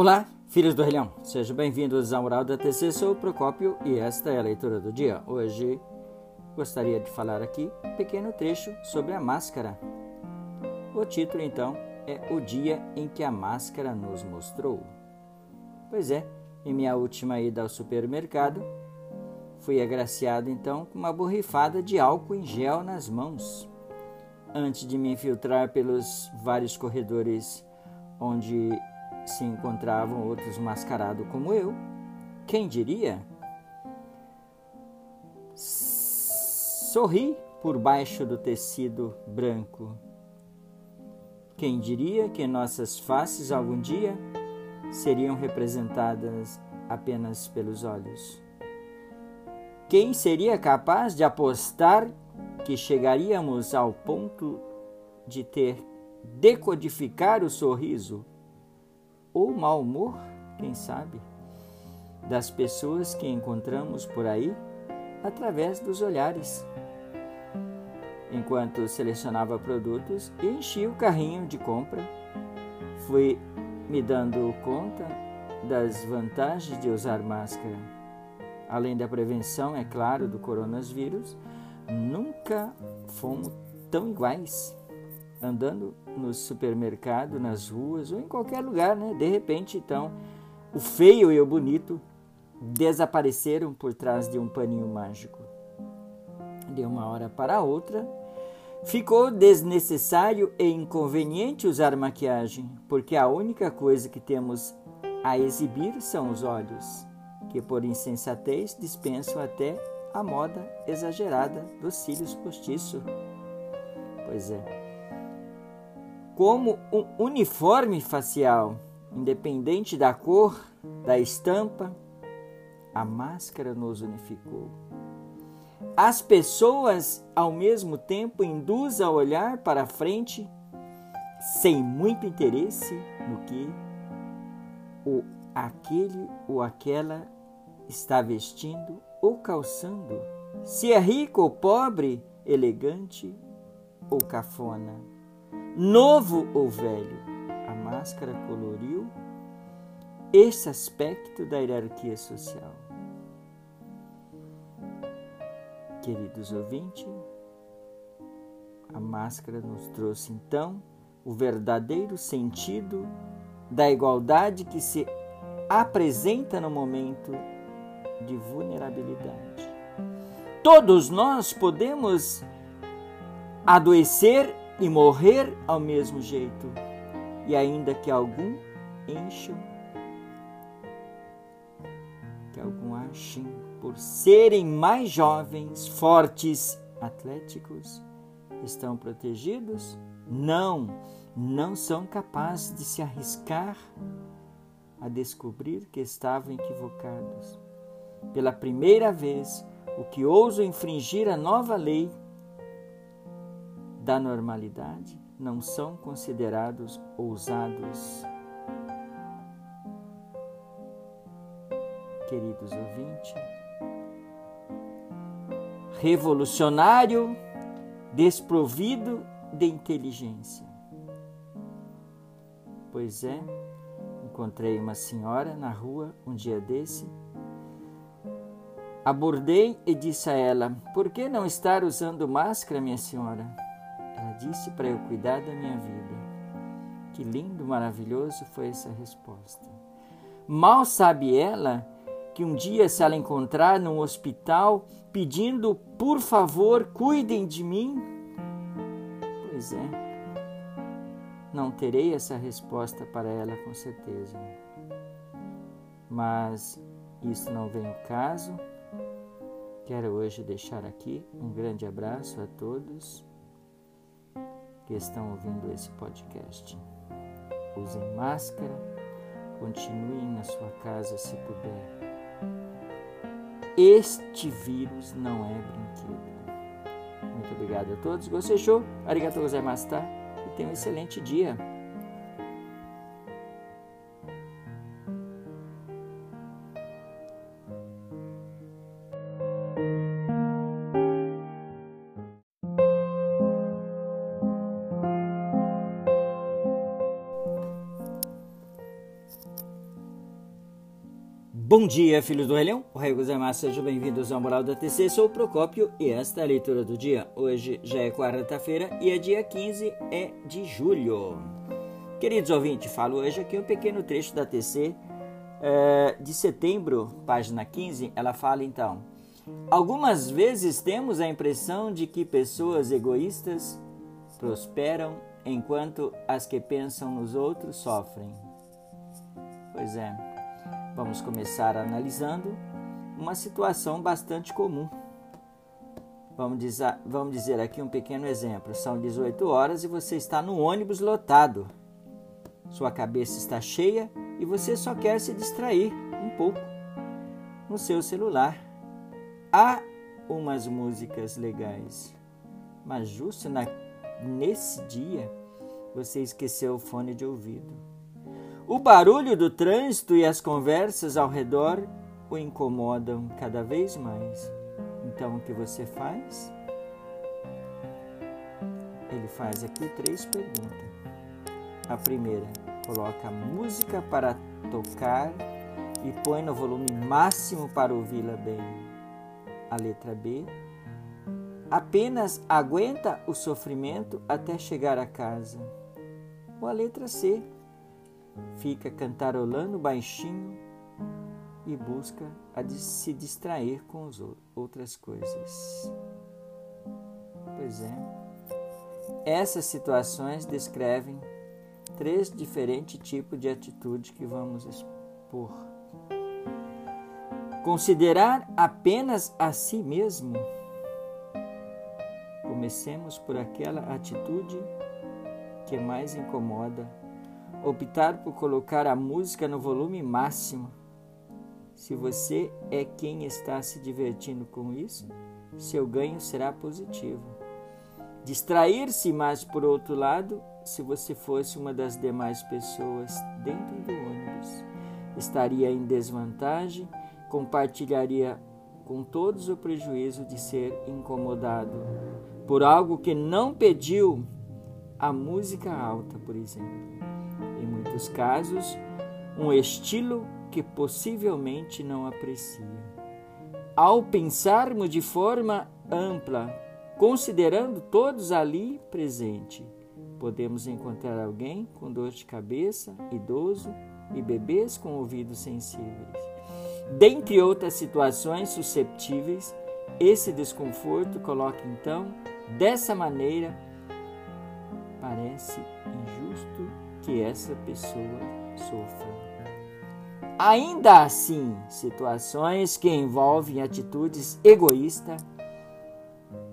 Olá, filhos do Relhão, sejam bem-vindos ao Mural da TC. Sou o Procópio e esta é a leitura do dia. Hoje gostaria de falar aqui um pequeno trecho sobre a máscara. O título, então, é O Dia em que a Máscara nos Mostrou. Pois é, em minha última ida ao supermercado, fui agraciado então com uma borrifada de álcool em gel nas mãos. Antes de me infiltrar pelos vários corredores onde se encontravam outros mascarados como eu, quem diria? Sorri por baixo do tecido branco. Quem diria que nossas faces algum dia seriam representadas apenas pelos olhos? Quem seria capaz de apostar que chegaríamos ao ponto de ter decodificar o sorriso ou mau humor, quem sabe, das pessoas que encontramos por aí através dos olhares. Enquanto selecionava produtos e enchia o carrinho de compra, fui me dando conta das vantagens de usar máscara. Além da prevenção, é claro, do coronavírus, nunca fomos tão iguais andando no supermercado, nas ruas ou em qualquer lugar, né? De repente, então, o feio e o bonito desapareceram por trás de um paninho mágico. De uma hora para outra, ficou desnecessário e inconveniente usar maquiagem, porque a única coisa que temos a exibir são os olhos, que por insensatez dispensam até a moda exagerada dos cílios postiços. Pois é como um uniforme facial, independente da cor, da estampa, a máscara nos unificou. As pessoas, ao mesmo tempo, induzem a olhar para frente sem muito interesse no que o aquele ou aquela está vestindo ou calçando, se é rico ou pobre, elegante ou cafona novo ou velho. A máscara coloriu esse aspecto da hierarquia social. Queridos ouvintes, a máscara nos trouxe então o verdadeiro sentido da igualdade que se apresenta no momento de vulnerabilidade. Todos nós podemos adoecer e morrer ao mesmo jeito, e ainda que algum encham, que algum achem por serem mais jovens, fortes, atléticos, estão protegidos? Não, não são capazes de se arriscar a descobrir que estavam equivocados. Pela primeira vez, o que ousam infringir a nova lei da normalidade não são considerados ousados. Queridos ouvintes, revolucionário desprovido de inteligência. Pois é, encontrei uma senhora na rua um dia desse. Abordei e disse a ela: Por que não estar usando máscara, minha senhora? Disse para eu cuidar da minha vida. Que lindo, maravilhoso foi essa resposta. Mal sabe ela que um dia, se ela encontrar num hospital pedindo, por favor, cuidem de mim, pois é, não terei essa resposta para ela com certeza. Mas isso não vem ao caso. Quero hoje deixar aqui um grande abraço a todos que estão ouvindo esse podcast. Usem máscara, continuem na sua casa se puder. Este vírus não é brinquedo. Muito obrigado a todos. Gostei show? Arigatou gozaimasu, tá? E tenham um excelente dia. Bom dia, filhos do Relhão. O Rei Gozaimasu, sejam bem-vindos ao Moral da TC. Sou o Procópio e esta é a leitura do dia. Hoje já é quarta-feira e é dia 15 é de julho. Queridos ouvintes, falo hoje aqui um pequeno trecho da TC é, de setembro, página 15. Ela fala então: Algumas vezes temos a impressão de que pessoas egoístas prosperam enquanto as que pensam nos outros sofrem. Pois é, vamos começar analisando uma situação bastante comum. Vamos dizer, vamos dizer aqui um pequeno exemplo. São 18 horas e você está no ônibus lotado. Sua cabeça está cheia e você só quer se distrair um pouco no seu celular. Há umas músicas legais, mas justo na, nesse dia você esqueceu o fone de ouvido. O barulho do trânsito e as conversas ao redor o incomodam cada vez mais. Então o que você faz? Ele faz aqui três perguntas. A primeira, coloca música para tocar e põe no volume máximo para ouvi-la bem. A letra B, apenas aguenta o sofrimento até chegar a casa. Ou a letra C, fica cantarolando baixinho e busca se distrair com as outras coisas. Pois é, essas situações descrevem três diferentes tipos de atitude que vamos expor. Considerar apenas a si mesmo. Comecemos por aquela atitude que mais incomoda optar por colocar a música no volume máximo. Se você é quem está se divertindo com isso, seu ganho será positivo. Distrair-se, mas por outro lado, se você fosse uma das demais pessoas dentro do ônibus, estaria em desvantagem, compartilharia com todos o prejuízo de ser incomodado por algo que não pediu a música alta, por exemplo muitos casos, um estilo que possivelmente não aprecia. Ao pensarmos de forma ampla, considerando todos ali presentes, podemos encontrar alguém com dor de cabeça, idoso e bebês com ouvidos sensíveis. Dentre outras situações susceptíveis, esse desconforto coloca então, dessa maneira, parece injusto que essa pessoa sofra. Ainda assim, situações que envolvem atitudes egoístas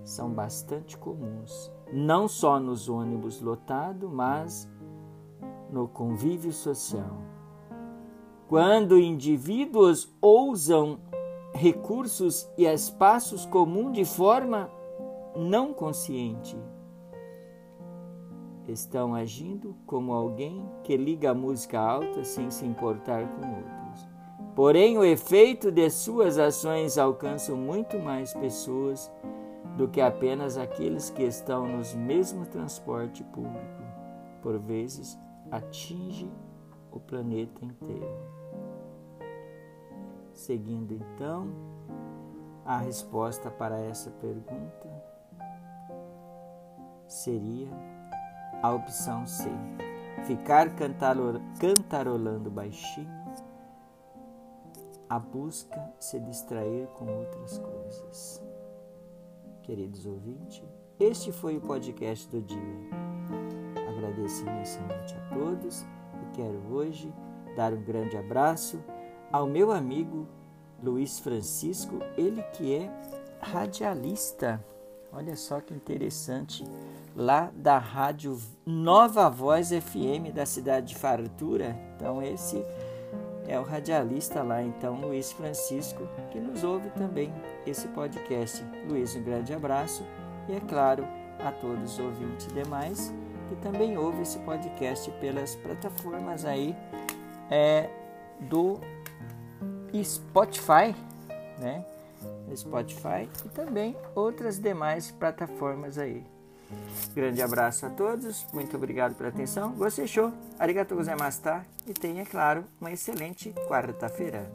são bastante comuns, não só nos ônibus lotados, mas no convívio social. Quando indivíduos ousam recursos e espaços comuns de forma não consciente, estão agindo como alguém que liga a música alta sem se importar com outros. Porém, o efeito de suas ações alcança muito mais pessoas do que apenas aqueles que estão nos mesmos transporte público. Por vezes, atinge o planeta inteiro. Seguindo então a resposta para essa pergunta seria a opção C. Ficar cantarolando baixinho. A busca se distrair com outras coisas. Queridos ouvintes, este foi o podcast do dia. Agradeço imensamente a todos e quero hoje dar um grande abraço ao meu amigo Luiz Francisco, ele que é radialista. Olha só que interessante lá da rádio Nova Voz FM da cidade de Fartura. Então esse é o radialista lá, então Luiz Francisco, que nos ouve também esse podcast. Luiz, um grande abraço e é claro a todos os ouvintes demais que também ouvem esse podcast pelas plataformas aí é, do Spotify, né? Spotify e também outras demais plataformas aí. Grande abraço a todos, muito obrigado pela atenção. Gostei, show. Arigatou gozaimasu, tá? E tenha, claro, uma excelente quarta-feira.